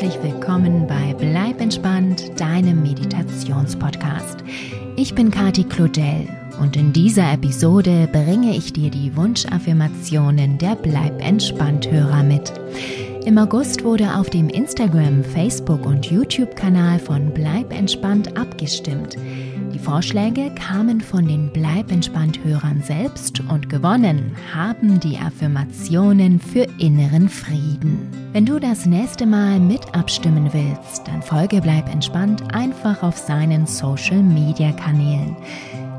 herzlich willkommen bei Bleib entspannt, deinem Meditationspodcast. Ich bin Kati Claudel und in dieser Episode bringe ich dir die Wunschaffirmationen der Bleib entspannt Hörer mit. Im August wurde auf dem Instagram, Facebook und YouTube-Kanal von Bleib entspannt abgestimmt. Vorschläge kamen von den Bleib entspannt Hörern selbst und gewonnen haben die Affirmationen für inneren Frieden. Wenn du das nächste Mal mit abstimmen willst, dann folge Bleib entspannt einfach auf seinen Social Media Kanälen.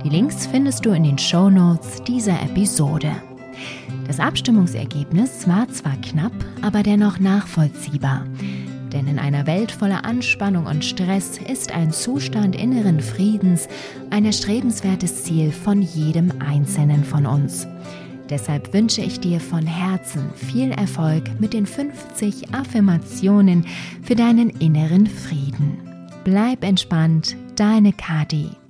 Die Links findest du in den Show Notes dieser Episode. Das Abstimmungsergebnis war zwar knapp, aber dennoch nachvollziehbar. Denn in einer Welt voller Anspannung und Stress ist ein Zustand inneren Friedens ein erstrebenswertes Ziel von jedem Einzelnen von uns. Deshalb wünsche ich dir von Herzen viel Erfolg mit den 50 Affirmationen für deinen inneren Frieden. Bleib entspannt, deine Kadi.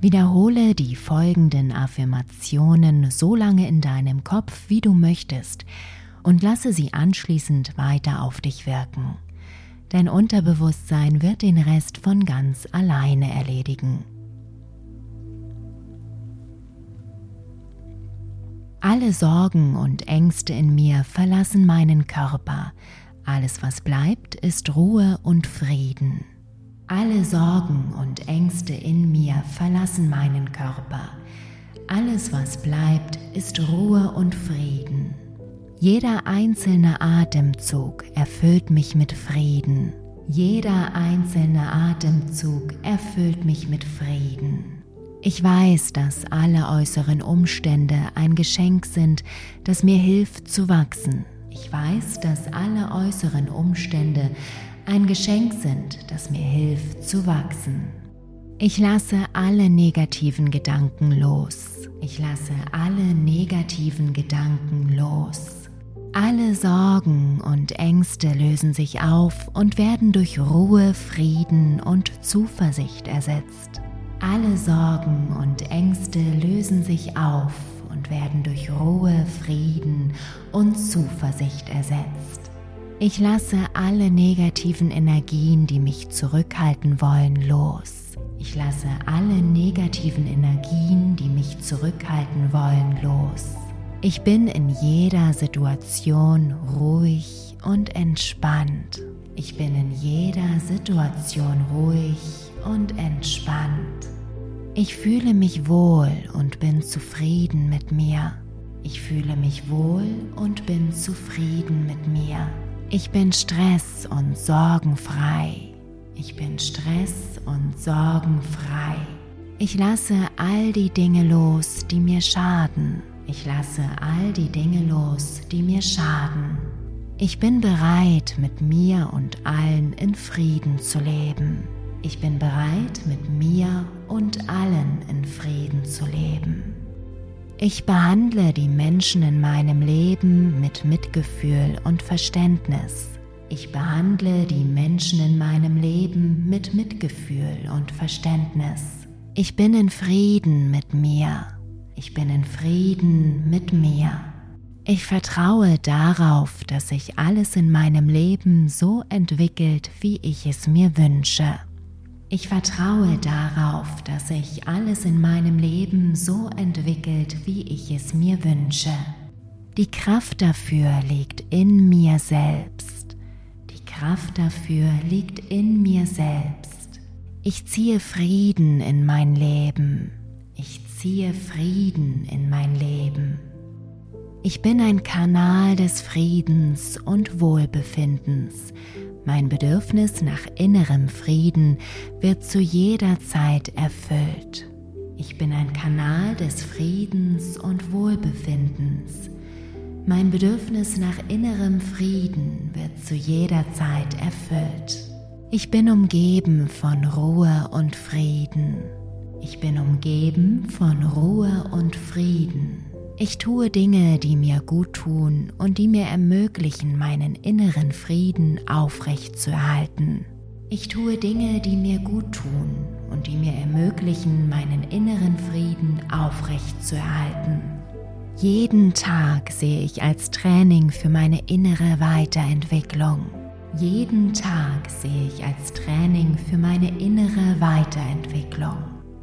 Wiederhole die folgenden Affirmationen so lange in deinem Kopf, wie du möchtest, und lasse sie anschließend weiter auf dich wirken. Dein Unterbewusstsein wird den Rest von ganz alleine erledigen. Alle Sorgen und Ängste in mir verlassen meinen Körper. Alles, was bleibt, ist Ruhe und Frieden. Alle Sorgen und Ängste in mir verlassen meinen Körper. Alles, was bleibt, ist Ruhe und Frieden. Jeder einzelne Atemzug erfüllt mich mit Frieden. Jeder einzelne Atemzug erfüllt mich mit Frieden. Ich weiß, dass alle äußeren Umstände ein Geschenk sind, das mir hilft zu wachsen. Ich weiß, dass alle äußeren Umstände ein Geschenk sind, das mir hilft zu wachsen. Ich lasse alle negativen Gedanken los. Ich lasse alle negativen Gedanken los. Alle Sorgen und Ängste lösen sich auf und werden durch Ruhe, Frieden und Zuversicht ersetzt. Alle Sorgen und Ängste lösen sich auf und werden durch Ruhe, Frieden und Zuversicht ersetzt. Ich lasse alle negativen Energien, die mich zurückhalten wollen, los. Ich lasse alle negativen Energien, die mich zurückhalten wollen, los. Ich bin in jeder Situation ruhig und entspannt. Ich bin in jeder Situation ruhig und entspannt. Ich fühle mich wohl und bin zufrieden mit mir. Ich fühle mich wohl und bin zufrieden mit mir. Ich bin stress- und sorgenfrei. Ich bin stress- und sorgenfrei. Ich lasse all die Dinge los, die mir schaden. Ich lasse all die Dinge los, die mir schaden. Ich bin bereit, mit mir und allen in Frieden zu leben. Ich bin bereit, mit mir und allen in Frieden zu leben. Ich behandle die Menschen in meinem Leben mit Mitgefühl und Verständnis. Ich behandle die Menschen in meinem Leben mit Mitgefühl und Verständnis. Ich bin in Frieden mit mir. Ich bin in Frieden mit mir. Ich vertraue darauf, dass sich alles in meinem Leben so entwickelt, wie ich es mir wünsche. Ich vertraue darauf, dass sich alles in meinem Leben so entwickelt, wie ich es mir wünsche. Die Kraft dafür liegt in mir selbst. Die Kraft dafür liegt in mir selbst. Ich ziehe Frieden in mein Leben. Ich ziehe Frieden in mein Leben. Ich bin ein Kanal des Friedens und Wohlbefindens mein Bedürfnis nach innerem Frieden wird zu jeder Zeit erfüllt. Ich bin ein Kanal des Friedens und Wohlbefindens. Mein Bedürfnis nach innerem Frieden wird zu jeder Zeit erfüllt. Ich bin umgeben von Ruhe und Frieden. Ich bin umgeben von Ruhe und Frieden. Ich tue Dinge, die mir gut tun und die mir ermöglichen, meinen inneren Frieden aufrechtzuerhalten. Ich tue Dinge, die mir gut tun und die mir ermöglichen, meinen inneren Frieden aufrechtzuerhalten. Jeden Tag sehe ich als Training für meine innere Weiterentwicklung. Jeden Tag sehe ich als Training für meine innere Weiterentwicklung.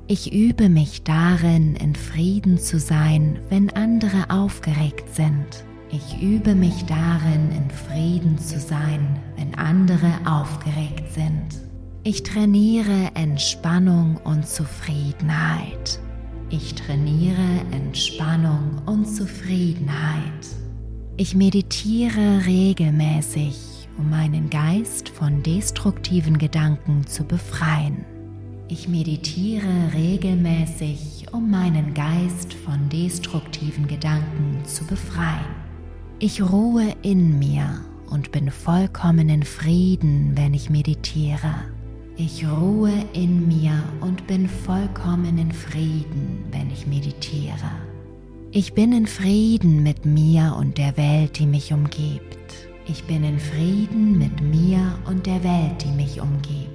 Ich übe mich darin, in Frieden zu sein, wenn andere aufgeregt sind. Ich übe mich darin, in Frieden zu sein, wenn andere aufgeregt sind. Ich trainiere Entspannung und Zufriedenheit. Ich trainiere Entspannung und Zufriedenheit. Ich meditiere regelmäßig, um meinen Geist von destruktiven Gedanken zu befreien. Ich meditiere regelmäßig, um meinen Geist von destruktiven Gedanken zu befreien. Ich ruhe in mir und bin vollkommen in Frieden, wenn ich meditiere. Ich ruhe in mir und bin vollkommen in Frieden, wenn ich meditiere. Ich bin in Frieden mit mir und der Welt, die mich umgibt. Ich bin in Frieden mit mir und der Welt, die mich umgibt.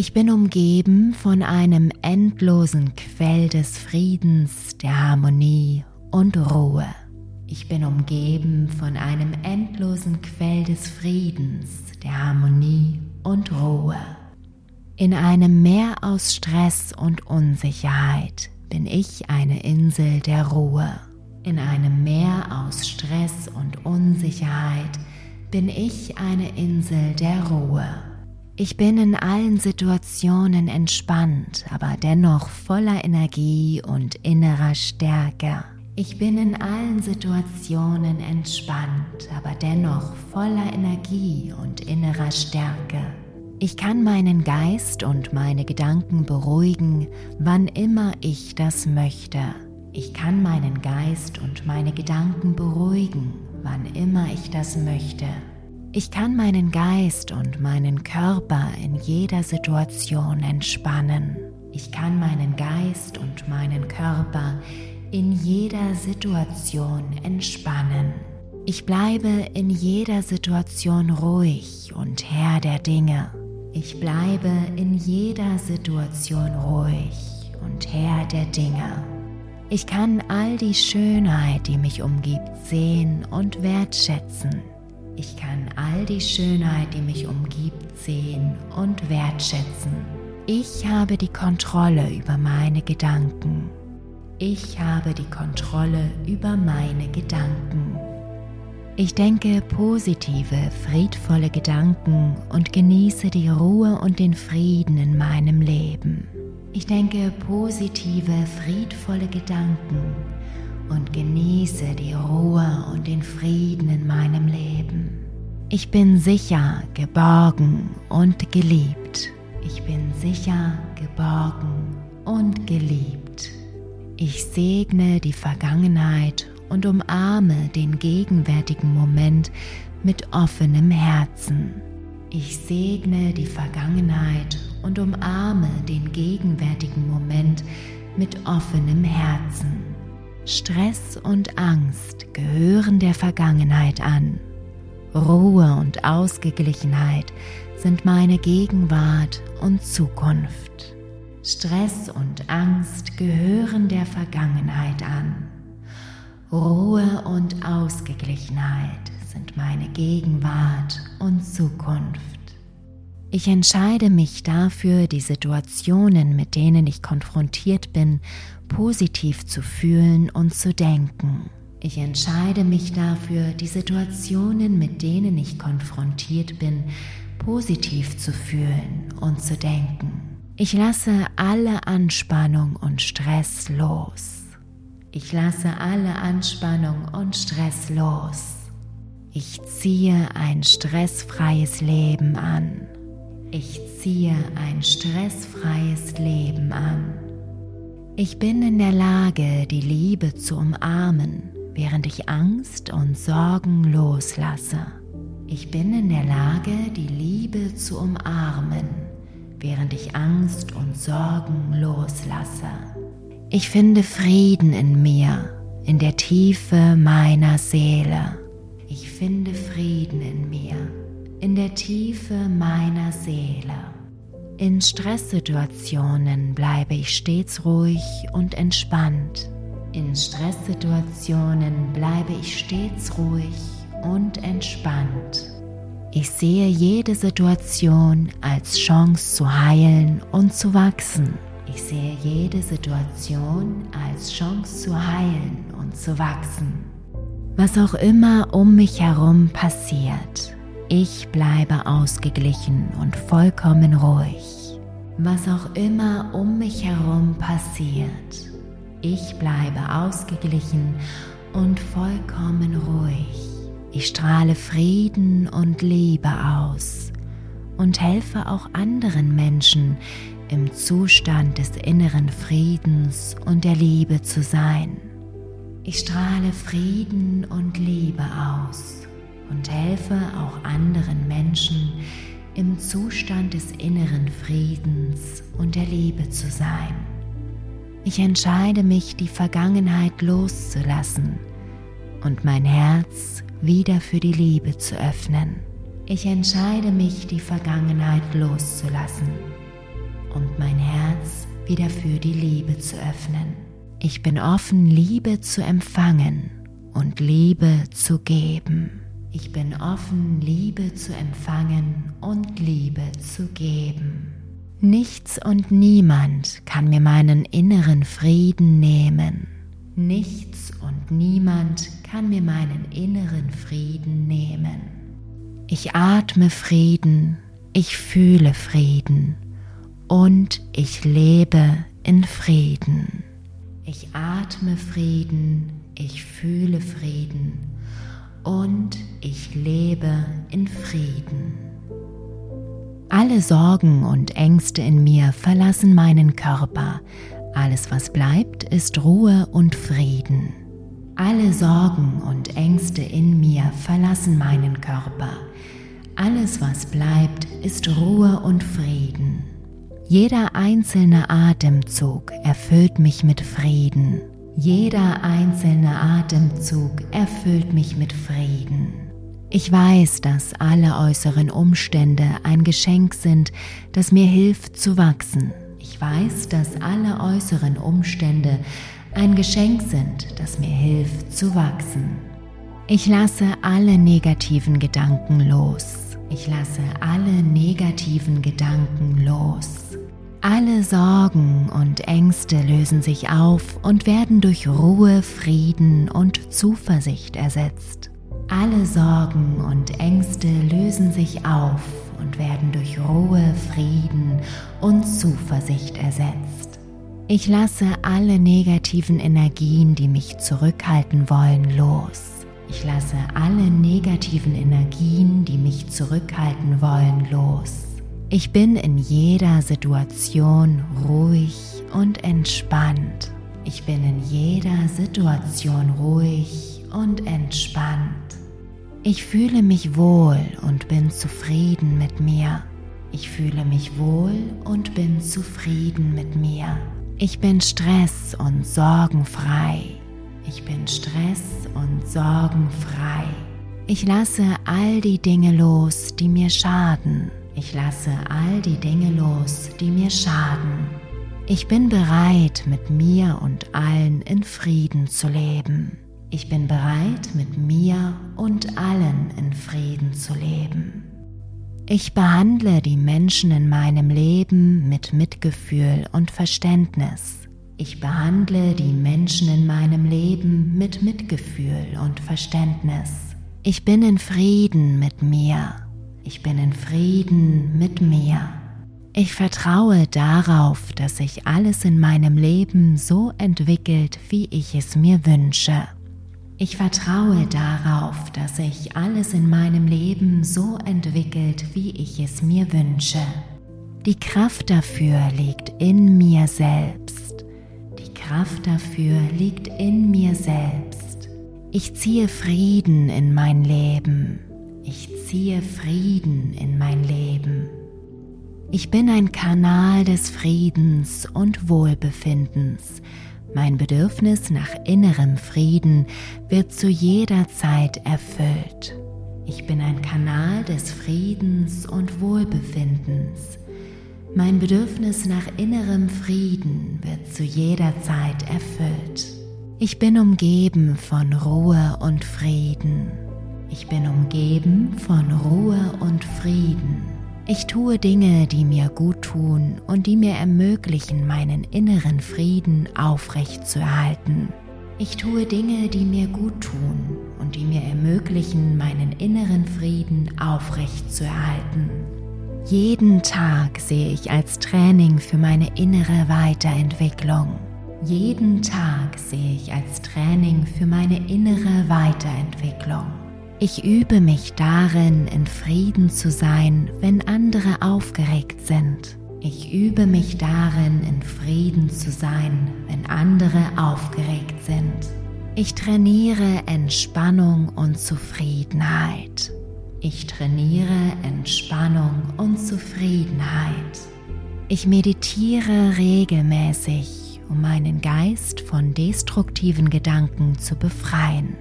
Ich bin umgeben von einem endlosen Quell des Friedens, der Harmonie und Ruhe. Ich bin umgeben von einem endlosen Quell des Friedens, der Harmonie und Ruhe. In einem Meer aus Stress und Unsicherheit bin ich eine Insel der Ruhe. In einem Meer aus Stress und Unsicherheit bin ich eine Insel der Ruhe. Ich bin in allen Situationen entspannt, aber dennoch voller Energie und innerer Stärke. Ich bin in allen Situationen entspannt, aber dennoch voller Energie und innerer Stärke. Ich kann meinen Geist und meine Gedanken beruhigen, wann immer ich das möchte. Ich kann meinen Geist und meine Gedanken beruhigen, wann immer ich das möchte. Ich kann meinen Geist und meinen Körper in jeder Situation entspannen. Ich kann meinen Geist und meinen Körper in jeder Situation entspannen. Ich bleibe in jeder Situation ruhig und Herr der Dinge. Ich bleibe in jeder Situation ruhig und Herr der Dinge. Ich kann all die Schönheit, die mich umgibt, sehen und wertschätzen. Ich kann all die Schönheit, die mich umgibt, sehen und wertschätzen. Ich habe die Kontrolle über meine Gedanken. Ich habe die Kontrolle über meine Gedanken. Ich denke positive, friedvolle Gedanken und genieße die Ruhe und den Frieden in meinem Leben. Ich denke positive, friedvolle Gedanken und genieße die Ruhe und den Frieden in meinem Leben. Ich bin sicher, geborgen und geliebt. Ich bin sicher, geborgen und geliebt. Ich segne die Vergangenheit und umarme den gegenwärtigen Moment mit offenem Herzen. Ich segne die Vergangenheit und umarme den gegenwärtigen Moment mit offenem Herzen. Stress und Angst gehören der Vergangenheit an. Ruhe und Ausgeglichenheit sind meine Gegenwart und Zukunft. Stress und Angst gehören der Vergangenheit an. Ruhe und Ausgeglichenheit sind meine Gegenwart und Zukunft. Ich entscheide mich dafür, die Situationen, mit denen ich konfrontiert bin, positiv zu fühlen und zu denken. Ich entscheide mich dafür, die Situationen, mit denen ich konfrontiert bin, positiv zu fühlen und zu denken. Ich lasse alle Anspannung und Stress los. Ich lasse alle Anspannung und Stress los. Ich ziehe ein stressfreies Leben an. Ich ziehe ein stressfreies Leben an. Ich bin in der Lage, die Liebe zu umarmen, während ich Angst und Sorgen loslasse. Ich bin in der Lage, die Liebe zu umarmen, während ich Angst und Sorgen loslasse. Ich finde Frieden in mir, in der Tiefe meiner Seele. Ich finde Frieden in mir, in der Tiefe meiner Seele. In Stresssituationen bleibe ich stets ruhig und entspannt. In Stresssituationen bleibe ich stets ruhig und entspannt. Ich sehe jede Situation als Chance zu heilen und zu wachsen. Ich sehe jede Situation als Chance zu heilen und zu wachsen. Was auch immer um mich herum passiert, ich bleibe ausgeglichen und vollkommen ruhig. Was auch immer um mich herum passiert, ich bleibe ausgeglichen und vollkommen ruhig. Ich strahle Frieden und Liebe aus und helfe auch anderen Menschen im Zustand des inneren Friedens und der Liebe zu sein. Ich strahle Frieden und Liebe aus und helfe auch anderen Menschen im Zustand des inneren Friedens und der Liebe zu sein. Ich entscheide mich, die Vergangenheit loszulassen und mein Herz wieder für die Liebe zu öffnen. Ich entscheide mich, die Vergangenheit loszulassen und mein Herz wieder für die Liebe zu öffnen. Ich bin offen, Liebe zu empfangen und Liebe zu geben. Ich bin offen, Liebe zu empfangen und Liebe zu geben. Nichts und niemand kann mir meinen inneren Frieden nehmen. Nichts und niemand kann mir meinen inneren Frieden nehmen. Ich atme Frieden, ich fühle Frieden und ich lebe in Frieden. Ich atme Frieden, ich fühle Frieden und ich lebe in Frieden. Alle Sorgen und Ängste in mir verlassen meinen Körper. Alles, was bleibt, ist Ruhe und Frieden. Alle Sorgen und Ängste in mir verlassen meinen Körper. Alles, was bleibt, ist Ruhe und Frieden. Jeder einzelne Atemzug erfüllt mich mit Frieden. Jeder einzelne Atemzug erfüllt mich mit Frieden. Ich weiß, dass alle äußeren Umstände ein Geschenk sind, das mir hilft zu wachsen. Ich weiß, dass alle äußeren Umstände ein Geschenk sind, das mir hilft zu wachsen. Ich lasse alle negativen Gedanken los. Ich lasse alle negativen Gedanken los. Alle Sorgen und Ängste lösen sich auf und werden durch Ruhe, Frieden und Zuversicht ersetzt. Alle Sorgen und Ängste lösen sich auf und werden durch Ruhe, Frieden und Zuversicht ersetzt. Ich lasse alle negativen Energien, die mich zurückhalten wollen, los. Ich lasse alle negativen Energien, die mich zurückhalten wollen, los. Ich bin in jeder Situation ruhig und entspannt. Ich bin in jeder Situation ruhig und entspannt. Ich fühle mich wohl und bin zufrieden mit mir. Ich fühle mich wohl und bin zufrieden mit mir. Ich bin stress- und sorgenfrei. Ich bin stress- und sorgenfrei. Ich lasse all die Dinge los, die mir schaden ich lasse all die Dinge los, die mir schaden. Ich bin bereit, mit mir und allen in Frieden zu leben. Ich bin bereit, mit mir und allen in Frieden zu leben. Ich behandle die Menschen in meinem Leben mit Mitgefühl und Verständnis. Ich behandle die Menschen in meinem Leben mit Mitgefühl und Verständnis. Ich bin in Frieden mit mir ich bin in Frieden mit mir. Ich vertraue darauf, dass sich alles in meinem Leben so entwickelt, wie ich es mir wünsche. Ich vertraue darauf, dass sich alles in meinem Leben so entwickelt, wie ich es mir wünsche. Die Kraft dafür liegt in mir selbst. Die Kraft dafür liegt in mir selbst. Ich ziehe Frieden in mein Leben. Ziehe Frieden in mein Leben. Ich bin ein Kanal des Friedens und Wohlbefindens. Mein Bedürfnis nach innerem Frieden wird zu jeder Zeit erfüllt. Ich bin ein Kanal des Friedens und Wohlbefindens. Mein Bedürfnis nach innerem Frieden wird zu jeder Zeit erfüllt. Ich bin umgeben von Ruhe und Frieden. Ich bin umgeben von Ruhe und Frieden. Ich tue Dinge, die mir gut tun und die mir ermöglichen, meinen inneren Frieden aufrechtzuerhalten. Ich tue Dinge, die mir gut tun und die mir ermöglichen, meinen inneren Frieden aufrechtzuerhalten. Jeden Tag sehe ich als Training für meine innere Weiterentwicklung. Jeden Tag sehe ich als Training für meine innere Weiterentwicklung. Ich übe mich darin, in Frieden zu sein, wenn andere aufgeregt sind. Ich übe mich darin, in Frieden zu sein, wenn andere aufgeregt sind. Ich trainiere Entspannung und Zufriedenheit. Ich trainiere Entspannung und Zufriedenheit. Ich meditiere regelmäßig, um meinen Geist von destruktiven Gedanken zu befreien.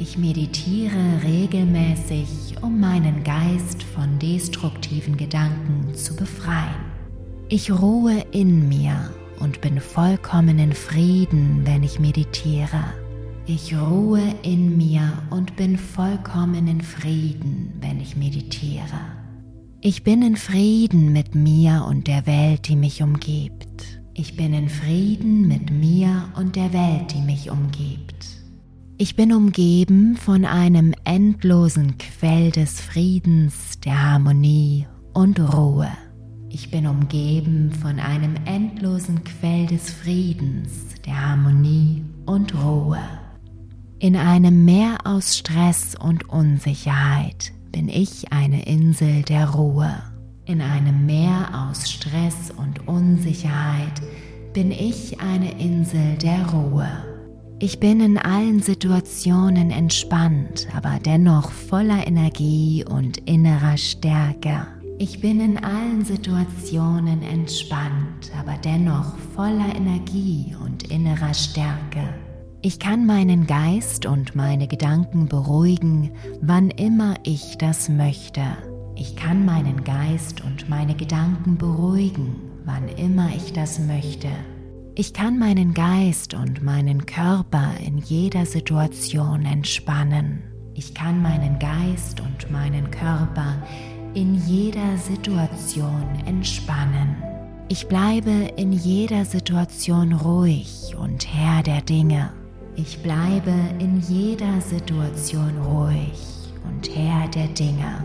Ich meditiere regelmäßig, um meinen Geist von destruktiven Gedanken zu befreien. Ich ruhe in mir und bin vollkommen in Frieden, wenn ich meditiere. Ich ruhe in mir und bin vollkommen in Frieden, wenn ich meditiere. Ich bin in Frieden mit mir und der Welt, die mich umgibt. Ich bin in Frieden mit mir und der Welt, die mich umgibt. Ich bin umgeben von einem endlosen Quell des Friedens, der Harmonie und Ruhe. Ich bin umgeben von einem endlosen Quell des Friedens, der Harmonie und Ruhe. In einem Meer aus Stress und Unsicherheit bin ich eine Insel der Ruhe. In einem Meer aus Stress und Unsicherheit bin ich eine Insel der Ruhe. Ich bin in allen Situationen entspannt, aber dennoch voller Energie und innerer Stärke. Ich bin in allen Situationen entspannt, aber dennoch voller Energie und innerer Stärke. Ich kann meinen Geist und meine Gedanken beruhigen, wann immer ich das möchte. Ich kann meinen Geist und meine Gedanken beruhigen, wann immer ich das möchte. Ich kann meinen Geist und meinen Körper in jeder Situation entspannen. Ich kann meinen Geist und meinen Körper in jeder Situation entspannen. Ich bleibe in jeder Situation ruhig und Herr der Dinge. Ich bleibe in jeder Situation ruhig und Herr der Dinge.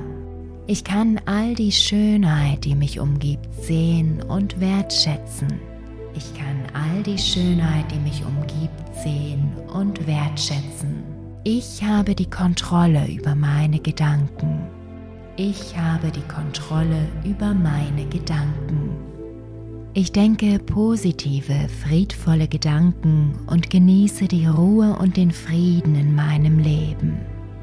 Ich kann all die Schönheit, die mich umgibt, sehen und wertschätzen. Ich kann all die Schönheit, die mich umgibt, sehen und wertschätzen. Ich habe die Kontrolle über meine Gedanken. Ich habe die Kontrolle über meine Gedanken. Ich denke positive, friedvolle Gedanken und genieße die Ruhe und den Frieden in meinem Leben.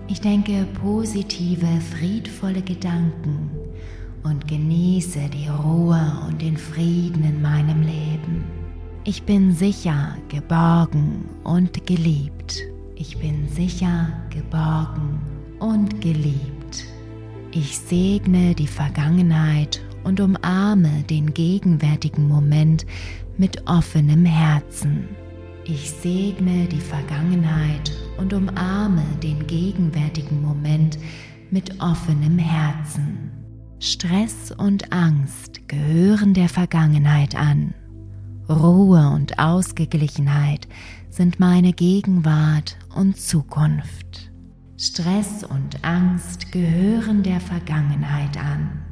Ich denke positive, friedvolle Gedanken und genieße die Ruhe und den Frieden in meinem Leben. Ich bin sicher, geborgen und geliebt. Ich bin sicher, geborgen und geliebt. Ich segne die Vergangenheit und umarme den gegenwärtigen Moment mit offenem Herzen. Ich segne die Vergangenheit und umarme den gegenwärtigen Moment mit offenem Herzen. Stress und Angst gehören der Vergangenheit an. Ruhe und Ausgeglichenheit sind meine Gegenwart und Zukunft. Stress und Angst gehören der Vergangenheit an.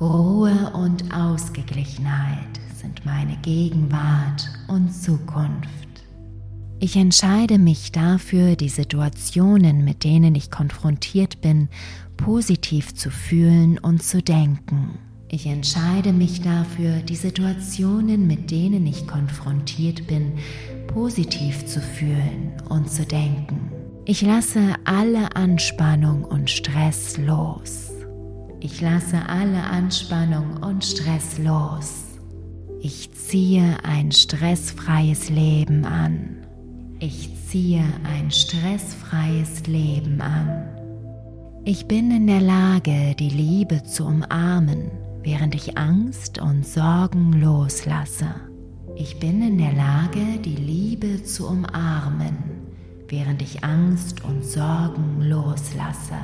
Ruhe und Ausgeglichenheit sind meine Gegenwart und Zukunft. Ich entscheide mich dafür, die Situationen, mit denen ich konfrontiert bin, positiv zu fühlen und zu denken. Ich entscheide mich dafür, die Situationen, mit denen ich konfrontiert bin, positiv zu fühlen und zu denken. Ich lasse alle Anspannung und Stress los. Ich lasse alle Anspannung und Stress los. Ich ziehe ein stressfreies Leben an. Ich ziehe ein stressfreies Leben an. Ich bin in der Lage, die Liebe zu umarmen, während ich Angst und Sorgen loslasse. Ich bin in der Lage, die Liebe zu umarmen, während ich Angst und Sorgen loslasse.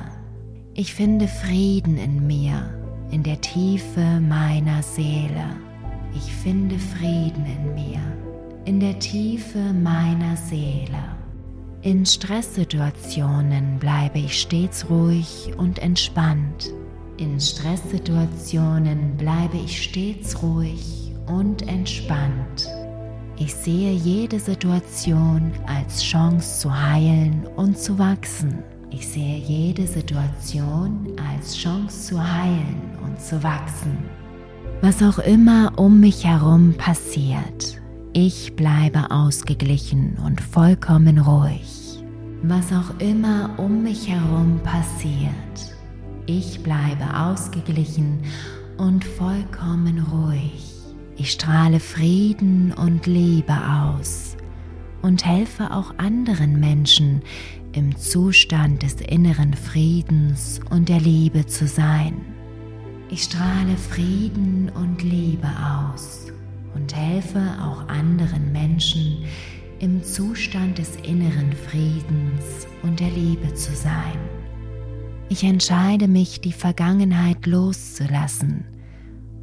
Ich finde Frieden in mir, in der Tiefe meiner Seele. Ich finde Frieden in mir, in der Tiefe meiner Seele. In Stresssituationen bleibe ich stets ruhig und entspannt. In Stresssituationen bleibe ich stets ruhig und entspannt. Ich sehe jede Situation als Chance zu heilen und zu wachsen. Ich sehe jede Situation als Chance zu heilen und zu wachsen. Was auch immer um mich herum passiert, ich bleibe ausgeglichen und vollkommen ruhig. Was auch immer um mich herum passiert, ich bleibe ausgeglichen und vollkommen ruhig. Ich strahle Frieden und Liebe aus und helfe auch anderen Menschen im Zustand des inneren Friedens und der Liebe zu sein. Ich strahle Frieden und Liebe aus und helfe auch anderen Menschen im Zustand des inneren Friedens und der Liebe zu sein. Ich entscheide mich, die Vergangenheit loszulassen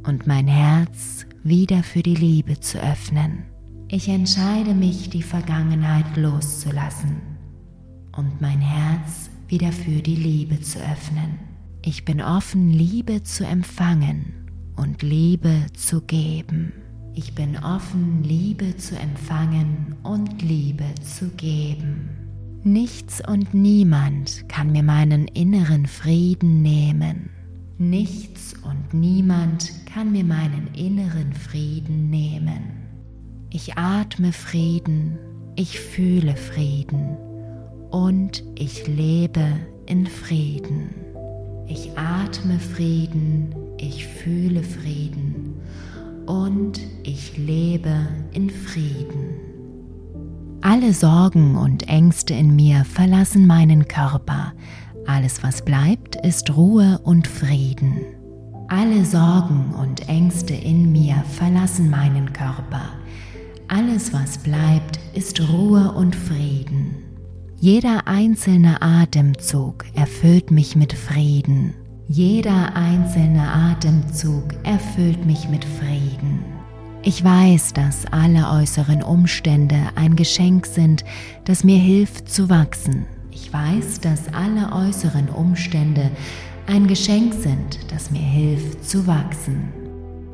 und mein Herz wieder für die Liebe zu öffnen. Ich entscheide mich, die Vergangenheit loszulassen und mein Herz wieder für die Liebe zu öffnen. Ich bin offen, Liebe zu empfangen und Liebe zu geben. Ich bin offen, Liebe zu empfangen und Liebe zu geben. Nichts und niemand kann mir meinen inneren Frieden nehmen. Nichts und niemand kann mir meinen inneren Frieden nehmen. Ich atme Frieden, ich fühle Frieden und ich lebe in Frieden. Ich atme Frieden, ich fühle Frieden und ich lebe in Frieden. Alle Sorgen und Ängste in mir verlassen meinen Körper. Alles, was bleibt, ist Ruhe und Frieden. Alle Sorgen und Ängste in mir verlassen meinen Körper. Alles, was bleibt, ist Ruhe und Frieden. Jeder einzelne Atemzug erfüllt mich mit Frieden. Jeder einzelne Atemzug erfüllt mich mit Frieden. Ich weiß, dass alle äußeren Umstände ein Geschenk sind, das mir hilft zu wachsen. Ich weiß, dass alle äußeren Umstände ein Geschenk sind, das mir hilft zu wachsen.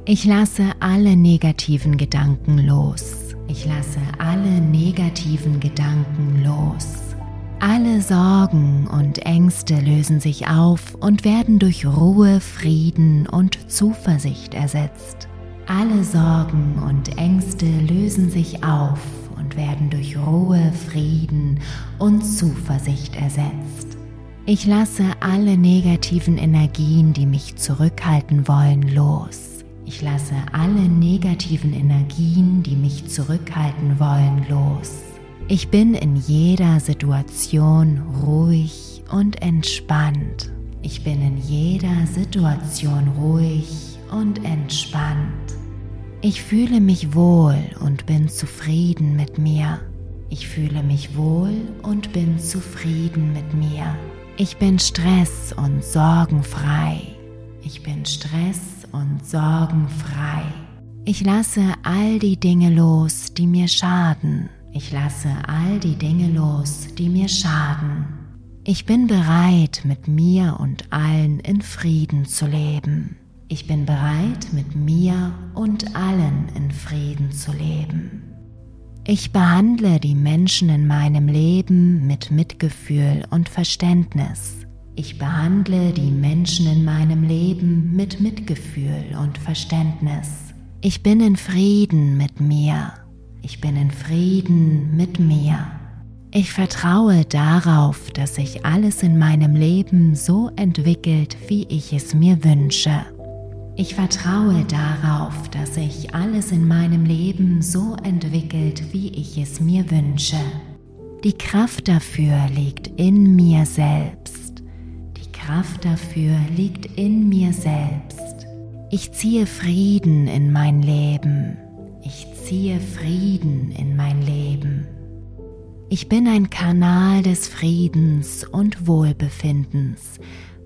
Ich lasse alle negativen Gedanken los. Ich lasse alle negativen Gedanken los. Alle Sorgen und Ängste lösen sich auf und werden durch Ruhe, Frieden und Zuversicht ersetzt. Alle Sorgen und Ängste lösen sich auf und werden durch Ruhe, Frieden und Zuversicht ersetzt. Ich lasse alle negativen Energien, die mich zurückhalten wollen, los. Ich lasse alle negativen Energien, die mich zurückhalten wollen, los. Ich bin in jeder Situation ruhig und entspannt. Ich bin in jeder Situation ruhig und entspannt. Ich fühle mich wohl und bin zufrieden mit mir. Ich fühle mich wohl und bin zufrieden mit mir. Ich bin stress- und sorgenfrei. Ich bin stress- und sorgenfrei. Ich lasse all die Dinge los, die mir schaden. Ich lasse all die Dinge los, die mir schaden. Ich bin bereit, mit mir und allen in Frieden zu leben. Ich bin bereit, mit mir und allen in Frieden zu leben. Ich behandle die Menschen in meinem Leben mit Mitgefühl und Verständnis. Ich behandle die Menschen in meinem Leben mit Mitgefühl und Verständnis. Ich bin in Frieden mit mir. Ich bin in Frieden mit mir. Ich vertraue darauf, dass sich alles in meinem Leben so entwickelt, wie ich es mir wünsche. Ich vertraue darauf, dass sich alles in meinem Leben so entwickelt, wie ich es mir wünsche. Die Kraft dafür liegt in mir selbst. Die Kraft dafür liegt in mir selbst. Ich ziehe Frieden in mein Leben. Ich ziehe Frieden in mein Leben. Ich bin ein Kanal des Friedens und Wohlbefindens.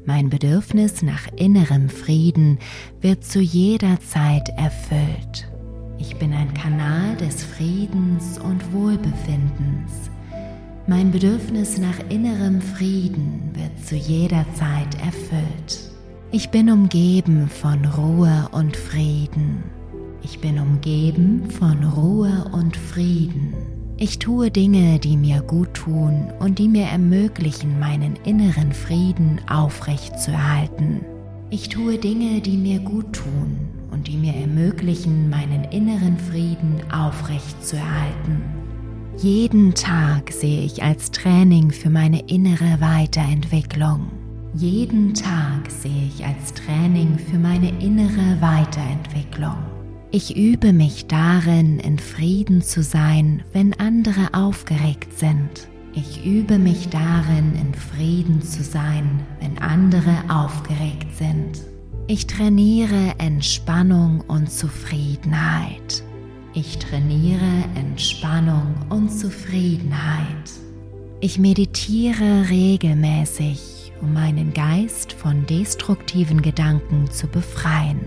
Mein Bedürfnis nach innerem Frieden wird zu jeder Zeit erfüllt. Ich bin ein Kanal des Friedens und Wohlbefindens. Mein Bedürfnis nach innerem Frieden wird zu jeder Zeit erfüllt. Ich bin umgeben von Ruhe und Frieden. Ich bin umgeben von Ruhe und Frieden. Ich tue Dinge, die mir gut tun und die mir ermöglichen, meinen inneren Frieden aufrechtzuerhalten. Ich tue Dinge, die mir gut tun und die mir ermöglichen, meinen inneren Frieden aufrechtzuerhalten. Jeden Tag sehe ich als Training für meine innere Weiterentwicklung. Jeden Tag sehe ich als Training für meine innere Weiterentwicklung. Ich übe mich darin, in Frieden zu sein, wenn andere aufgeregt sind. Ich übe mich darin, in Frieden zu sein, wenn andere aufgeregt sind. Ich trainiere Entspannung und Zufriedenheit. Ich trainiere Entspannung und Zufriedenheit. Ich meditiere regelmäßig, um meinen Geist von destruktiven Gedanken zu befreien.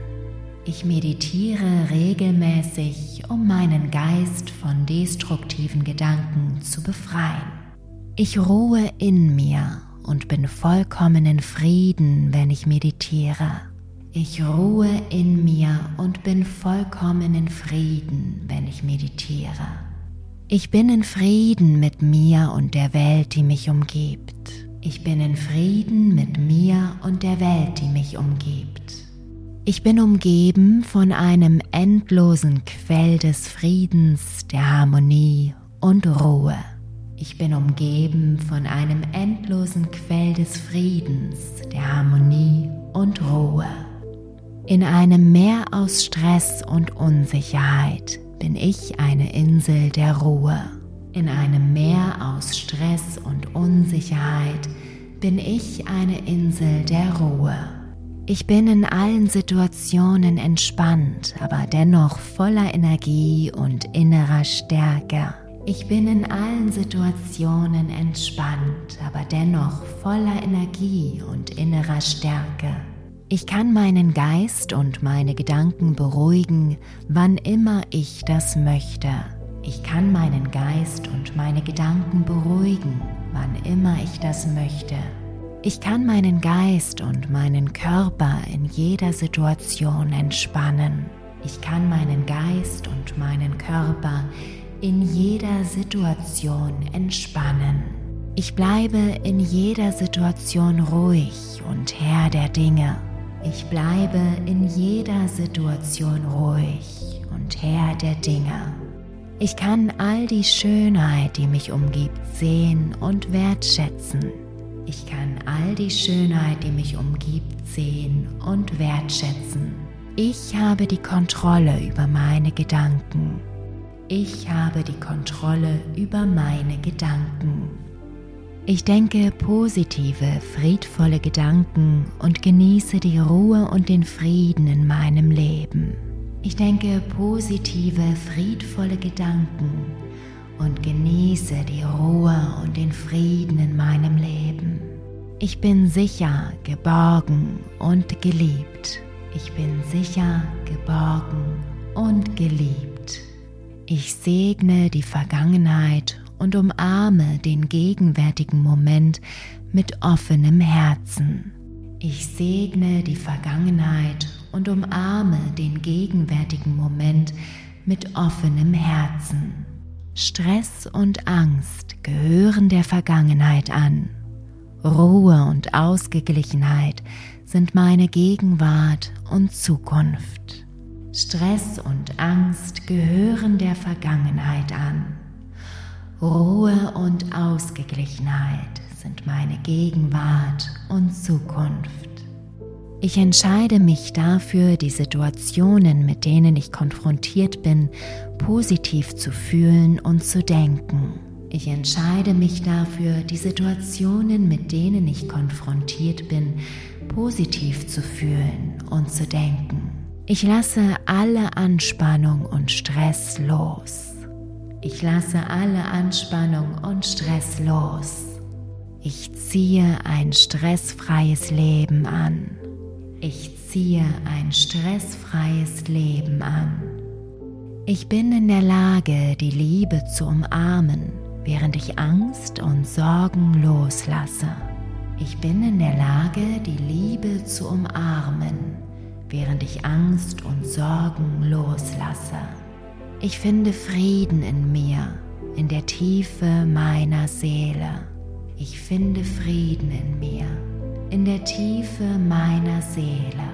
Ich meditiere regelmäßig, um meinen Geist von destruktiven Gedanken zu befreien. Ich ruhe in mir und bin vollkommen in Frieden, wenn ich meditiere. Ich ruhe in mir und bin vollkommen in Frieden, wenn ich meditiere. Ich bin in Frieden mit mir und der Welt, die mich umgibt. Ich bin in Frieden mit mir und der Welt, die mich umgibt. Ich bin umgeben von einem endlosen Quell des Friedens, der Harmonie und Ruhe. Ich bin umgeben von einem endlosen Quell des Friedens, der Harmonie und Ruhe. In einem Meer aus Stress und Unsicherheit bin ich eine Insel der Ruhe. In einem Meer aus Stress und Unsicherheit bin ich eine Insel der Ruhe. Ich bin in allen Situationen entspannt, aber dennoch voller Energie und innerer Stärke. Ich bin in allen Situationen entspannt, aber dennoch voller Energie und innerer Stärke. Ich kann meinen Geist und meine Gedanken beruhigen, wann immer ich das möchte. Ich kann meinen Geist und meine Gedanken beruhigen, wann immer ich das möchte. Ich kann meinen Geist und meinen Körper in jeder Situation entspannen. Ich kann meinen Geist und meinen Körper in jeder Situation entspannen. Ich bleibe in jeder Situation ruhig und Herr der Dinge. Ich bleibe in jeder Situation ruhig und Herr der Dinge. Ich kann all die Schönheit, die mich umgibt, sehen und wertschätzen. Ich kann all die Schönheit, die mich umgibt, sehen und wertschätzen. Ich habe die Kontrolle über meine Gedanken. Ich habe die Kontrolle über meine Gedanken. Ich denke positive, friedvolle Gedanken und genieße die Ruhe und den Frieden in meinem Leben. Ich denke positive, friedvolle Gedanken und genieße die Ruhe und den Frieden in meinem Leben. Ich bin sicher, geborgen und geliebt. Ich bin sicher, geborgen und geliebt. Ich segne die Vergangenheit und umarme den gegenwärtigen Moment mit offenem Herzen. Ich segne die Vergangenheit und umarme den gegenwärtigen Moment mit offenem Herzen. Stress und Angst gehören der Vergangenheit an. Ruhe und Ausgeglichenheit sind meine Gegenwart und Zukunft. Stress und Angst gehören der Vergangenheit an. Ruhe und Ausgeglichenheit sind meine Gegenwart und Zukunft. Ich entscheide mich dafür, die Situationen, mit denen ich konfrontiert bin, positiv zu fühlen und zu denken. Ich entscheide mich dafür, die Situationen, mit denen ich konfrontiert bin, positiv zu fühlen und zu denken. Ich lasse alle Anspannung und Stress los. Ich lasse alle Anspannung und Stress los. Ich ziehe ein stressfreies Leben an. Ich ziehe ein stressfreies Leben an. Ich bin in der Lage, die Liebe zu umarmen, während ich Angst und Sorgen loslasse. Ich bin in der Lage, die Liebe zu umarmen, während ich Angst und Sorgen loslasse. Ich finde Frieden in mir, in der Tiefe meiner Seele. Ich finde Frieden in mir, in der Tiefe meiner Seele.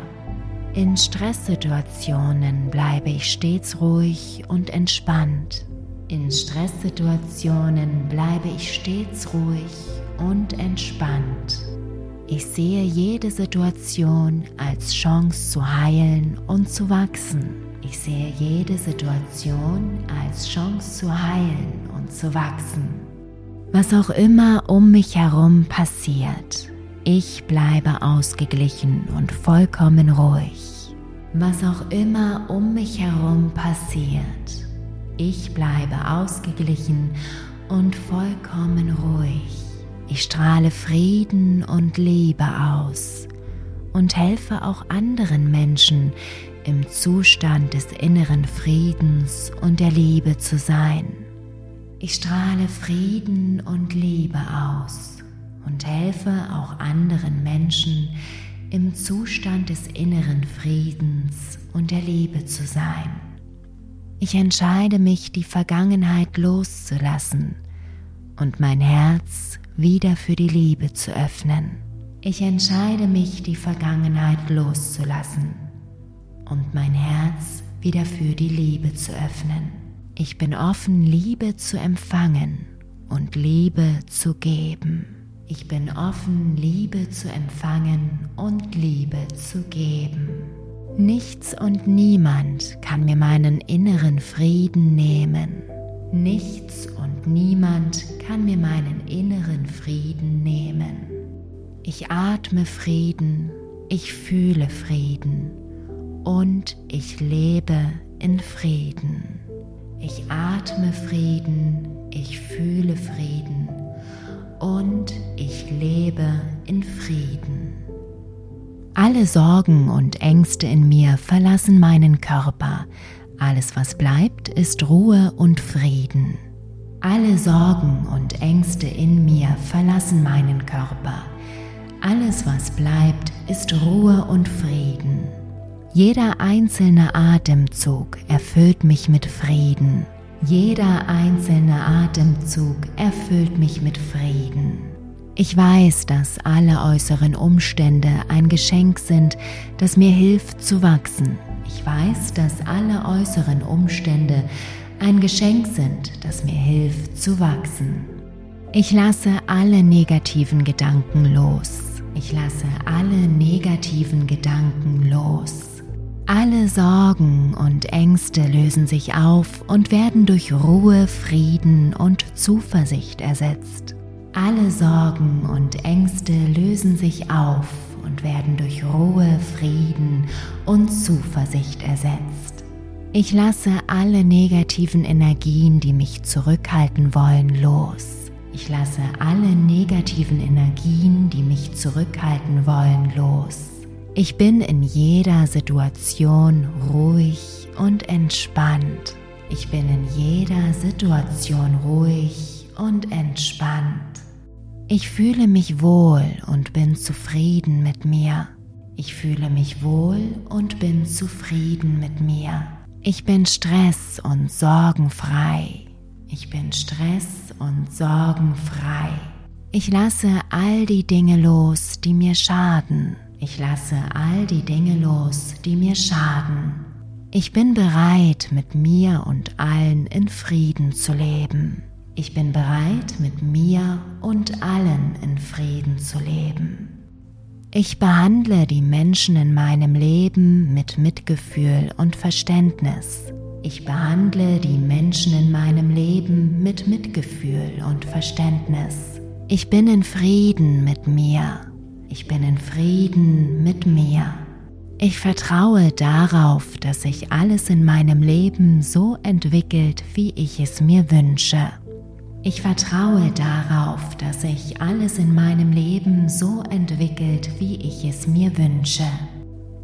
In Stresssituationen bleibe ich stets ruhig und entspannt. In Stresssituationen bleibe ich stets ruhig und entspannt. Ich sehe jede Situation als Chance zu heilen und zu wachsen. Ich sehe jede Situation als Chance zu heilen und zu wachsen. Was auch immer um mich herum passiert, ich bleibe ausgeglichen und vollkommen ruhig. Was auch immer um mich herum passiert, ich bleibe ausgeglichen und vollkommen ruhig. Ich strahle Frieden und Liebe aus und helfe auch anderen Menschen im Zustand des inneren Friedens und der Liebe zu sein. Ich strahle Frieden und Liebe aus und helfe auch anderen Menschen im Zustand des inneren Friedens und der Liebe zu sein. Ich entscheide mich, die Vergangenheit loszulassen und mein Herz wieder für die Liebe zu öffnen. Ich entscheide mich, die Vergangenheit loszulassen und mein Herz wieder für die Liebe zu öffnen. Ich bin offen, Liebe zu empfangen und Liebe zu geben. Ich bin offen, Liebe zu empfangen und Liebe zu geben. Nichts und niemand kann mir meinen inneren Frieden nehmen. Nichts und niemand kann mir meinen inneren Frieden nehmen. Ich atme Frieden, ich fühle Frieden und ich lebe in Frieden. Ich atme Frieden, ich fühle Frieden und ich lebe in Frieden. Alle Sorgen und Ängste in mir verlassen meinen Körper. Alles, was bleibt, ist Ruhe und Frieden. Alle Sorgen und Ängste in mir verlassen meinen Körper. Alles, was bleibt, ist Ruhe und Frieden. Jeder einzelne Atemzug erfüllt mich mit Frieden. Jeder einzelne Atemzug erfüllt mich mit Frieden. Ich weiß, dass alle äußeren Umstände ein Geschenk sind, das mir hilft zu wachsen. Ich weiß, dass alle äußeren Umstände ein Geschenk sind, das mir hilft zu wachsen. Ich lasse alle negativen Gedanken los. Ich lasse alle negativen Gedanken los. Alle Sorgen und Ängste lösen sich auf und werden durch Ruhe, Frieden und Zuversicht ersetzt. Alle Sorgen und Ängste lösen sich auf und werden durch Ruhe, Frieden und Zuversicht ersetzt. Ich lasse alle negativen Energien, die mich zurückhalten wollen, los. Ich lasse alle negativen Energien, die mich zurückhalten wollen, los. Ich bin in jeder Situation ruhig und entspannt. Ich bin in jeder Situation ruhig und entspannt. Ich fühle mich wohl und bin zufrieden mit mir. Ich fühle mich wohl und bin zufrieden mit mir. Ich bin stress- und sorgenfrei. Ich bin stress- und sorgenfrei. Ich lasse all die Dinge los, die mir schaden ich lasse all die Dinge los, die mir schaden. Ich bin bereit, mit mir und allen in Frieden zu leben. Ich bin bereit, mit mir und allen in Frieden zu leben. Ich behandle die Menschen in meinem Leben mit Mitgefühl und Verständnis. Ich behandle die Menschen in meinem Leben mit Mitgefühl und Verständnis. Ich bin in Frieden mit mir ich bin in Frieden mit mir. Ich vertraue darauf, dass sich alles in meinem Leben so entwickelt, wie ich es mir wünsche. Ich vertraue darauf, dass sich alles in meinem Leben so entwickelt, wie ich es mir wünsche.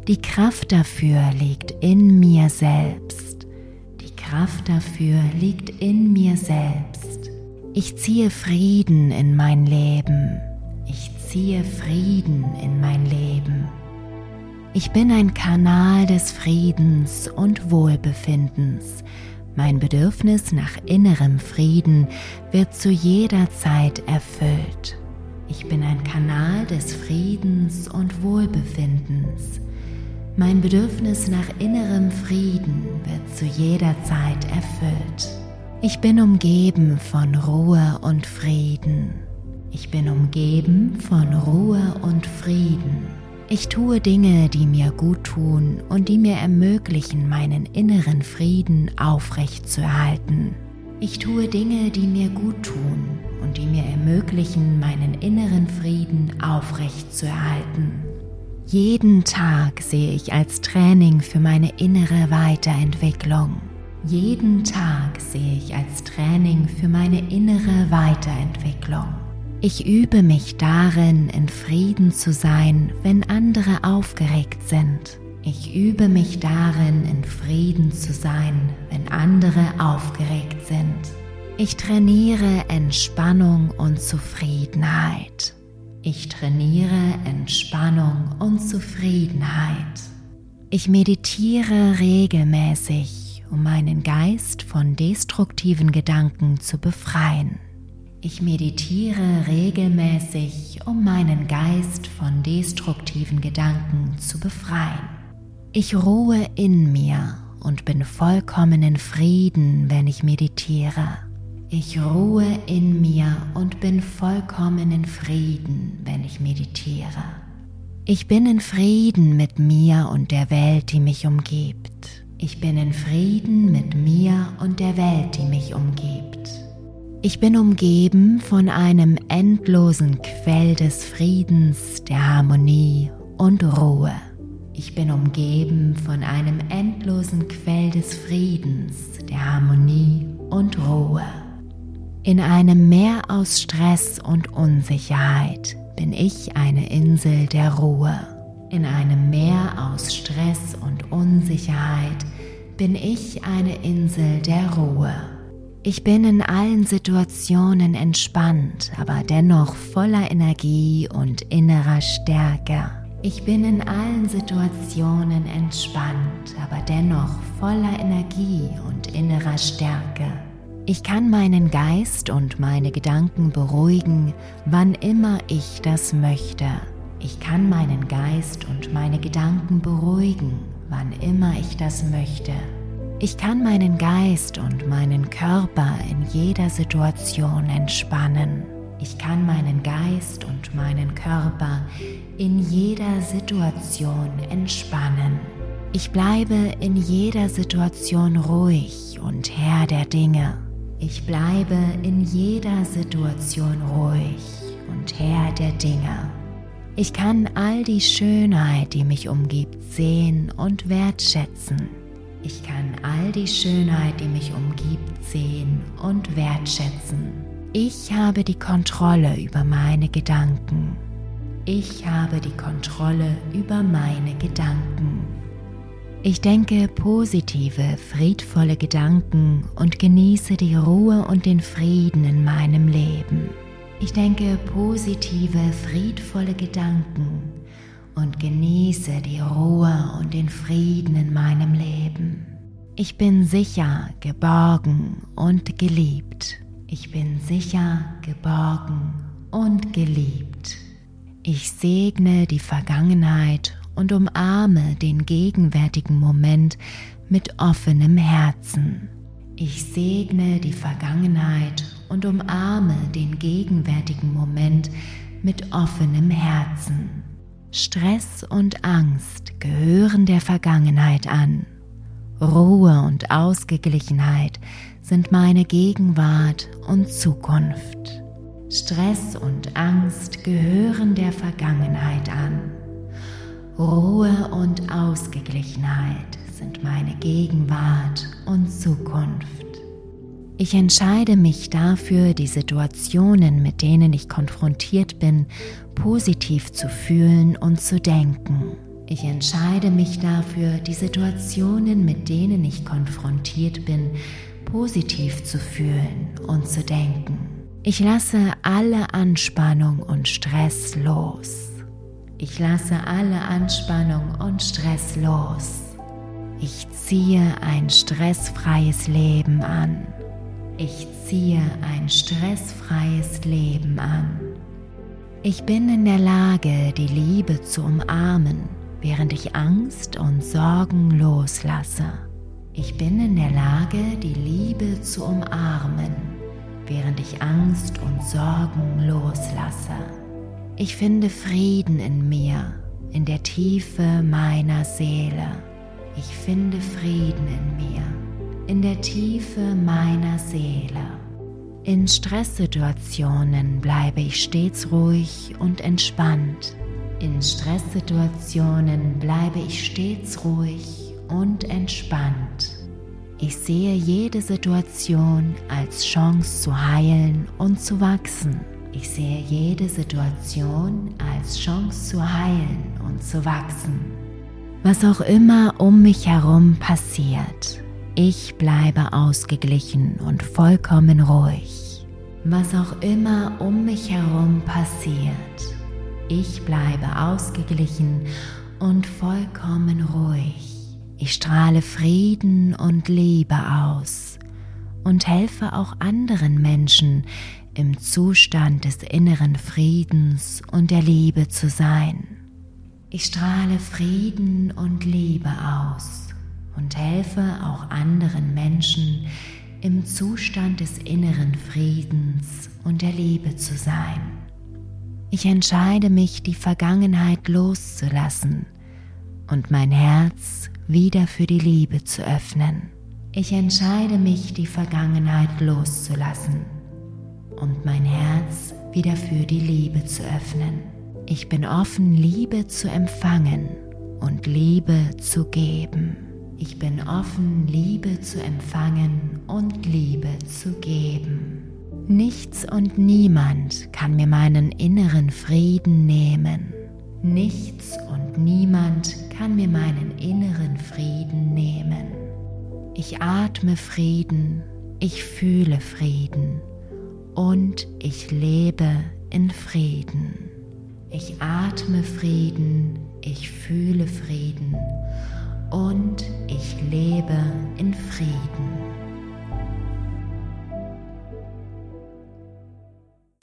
Die Kraft dafür liegt in mir selbst. Die Kraft dafür liegt in mir selbst. Ich ziehe Frieden in mein Leben. Ich ziehe Frieden in mein Leben. Ich bin ein Kanal des Friedens und Wohlbefindens. Mein Bedürfnis nach innerem Frieden wird zu jeder Zeit erfüllt. Ich bin ein Kanal des Friedens und Wohlbefindens. Mein Bedürfnis nach innerem Frieden wird zu jeder Zeit erfüllt. Ich bin umgeben von Ruhe und Frieden. Ich bin umgeben von Ruhe und Frieden. Ich tue Dinge, die mir gut tun und die mir ermöglichen, meinen inneren Frieden aufrechtzuerhalten. Ich tue Dinge, die mir gut tun und die mir ermöglichen, meinen inneren Frieden aufrechtzuerhalten. Jeden Tag sehe ich als Training für meine innere Weiterentwicklung. Jeden Tag sehe ich als Training für meine innere Weiterentwicklung. Ich übe mich darin, in Frieden zu sein, wenn andere aufgeregt sind. Ich übe mich darin, in Frieden zu sein, wenn andere aufgeregt sind. Ich trainiere Entspannung und Zufriedenheit. Ich trainiere Entspannung und Zufriedenheit. Ich meditiere regelmäßig, um meinen Geist von destruktiven Gedanken zu befreien. Ich meditiere regelmäßig, um meinen Geist von destruktiven Gedanken zu befreien. Ich ruhe in mir und bin vollkommen in Frieden, wenn ich meditiere. Ich ruhe in mir und bin vollkommen in Frieden, wenn ich meditiere. Ich bin in Frieden mit mir und der Welt, die mich umgibt. Ich bin in Frieden mit mir und der Welt, die mich umgibt. Ich bin umgeben von einem endlosen Quell des Friedens, der Harmonie und Ruhe. Ich bin umgeben von einem endlosen Quell des Friedens, der Harmonie und Ruhe. In einem Meer aus Stress und Unsicherheit bin ich eine Insel der Ruhe. In einem Meer aus Stress und Unsicherheit bin ich eine Insel der Ruhe. Ich bin in allen Situationen entspannt, aber dennoch voller Energie und innerer Stärke. Ich bin in allen Situationen entspannt, aber dennoch voller Energie und innerer Stärke. Ich kann meinen Geist und meine Gedanken beruhigen, wann immer ich das möchte. Ich kann meinen Geist und meine Gedanken beruhigen, wann immer ich das möchte. Ich kann meinen Geist und meinen Körper in jeder Situation entspannen. Ich kann meinen Geist und meinen Körper in jeder Situation entspannen. Ich bleibe in jeder Situation ruhig und Herr der Dinge. Ich bleibe in jeder Situation ruhig und Herr der Dinge. Ich kann all die Schönheit, die mich umgibt, sehen und wertschätzen. Ich kann all die Schönheit, die mich umgibt, sehen und wertschätzen. Ich habe die Kontrolle über meine Gedanken. Ich habe die Kontrolle über meine Gedanken. Ich denke positive, friedvolle Gedanken und genieße die Ruhe und den Frieden in meinem Leben. Ich denke positive, friedvolle Gedanken und genieße die Ruhe und den Frieden in meinem Leben. Ich bin sicher, geborgen und geliebt. Ich bin sicher, geborgen und geliebt. Ich segne die Vergangenheit und umarme den gegenwärtigen Moment mit offenem Herzen. Ich segne die Vergangenheit und umarme den gegenwärtigen Moment mit offenem Herzen. Stress und Angst gehören der Vergangenheit an. Ruhe und Ausgeglichenheit sind meine Gegenwart und Zukunft. Stress und Angst gehören der Vergangenheit an. Ruhe und Ausgeglichenheit sind meine Gegenwart und Zukunft. Ich entscheide mich dafür, die Situationen, mit denen ich konfrontiert bin, positiv zu fühlen und zu denken. Ich entscheide mich dafür, die Situationen, mit denen ich konfrontiert bin, positiv zu fühlen und zu denken. Ich lasse alle Anspannung und Stress los. Ich lasse alle Anspannung und Stress los. Ich ziehe ein stressfreies Leben an. Ich ziehe ein stressfreies Leben an. Ich bin in der Lage, die Liebe zu umarmen, während ich Angst und Sorgen loslasse. Ich bin in der Lage, die Liebe zu umarmen, während ich Angst und Sorgen loslasse. Ich finde Frieden in mir, in der Tiefe meiner Seele. Ich finde Frieden in mir, in der Tiefe meiner Seele. In Stresssituationen bleibe ich stets ruhig und entspannt. In Stresssituationen bleibe ich stets ruhig und entspannt. Ich sehe jede Situation als Chance zu heilen und zu wachsen. Ich sehe jede Situation als Chance zu heilen und zu wachsen. Was auch immer um mich herum passiert, ich bleibe ausgeglichen und vollkommen ruhig. Was auch immer um mich herum passiert, ich bleibe ausgeglichen und vollkommen ruhig. Ich strahle Frieden und Liebe aus und helfe auch anderen Menschen im Zustand des inneren Friedens und der Liebe zu sein. Ich strahle Frieden und Liebe aus und helfe auch anderen Menschen im Zustand des inneren Friedens und der Liebe zu sein. Ich entscheide mich, die Vergangenheit loszulassen und mein Herz wieder für die Liebe zu öffnen. Ich entscheide mich, die Vergangenheit loszulassen und mein Herz wieder für die Liebe zu öffnen. Ich bin offen, Liebe zu empfangen und Liebe zu geben. Ich bin offen, Liebe zu empfangen und Liebe zu geben. Nichts und niemand kann mir meinen inneren Frieden nehmen. Nichts und niemand kann mir meinen inneren Frieden nehmen. Ich atme Frieden, ich fühle Frieden und ich lebe in Frieden. Ich atme Frieden, ich fühle Frieden und ich lebe in Frieden.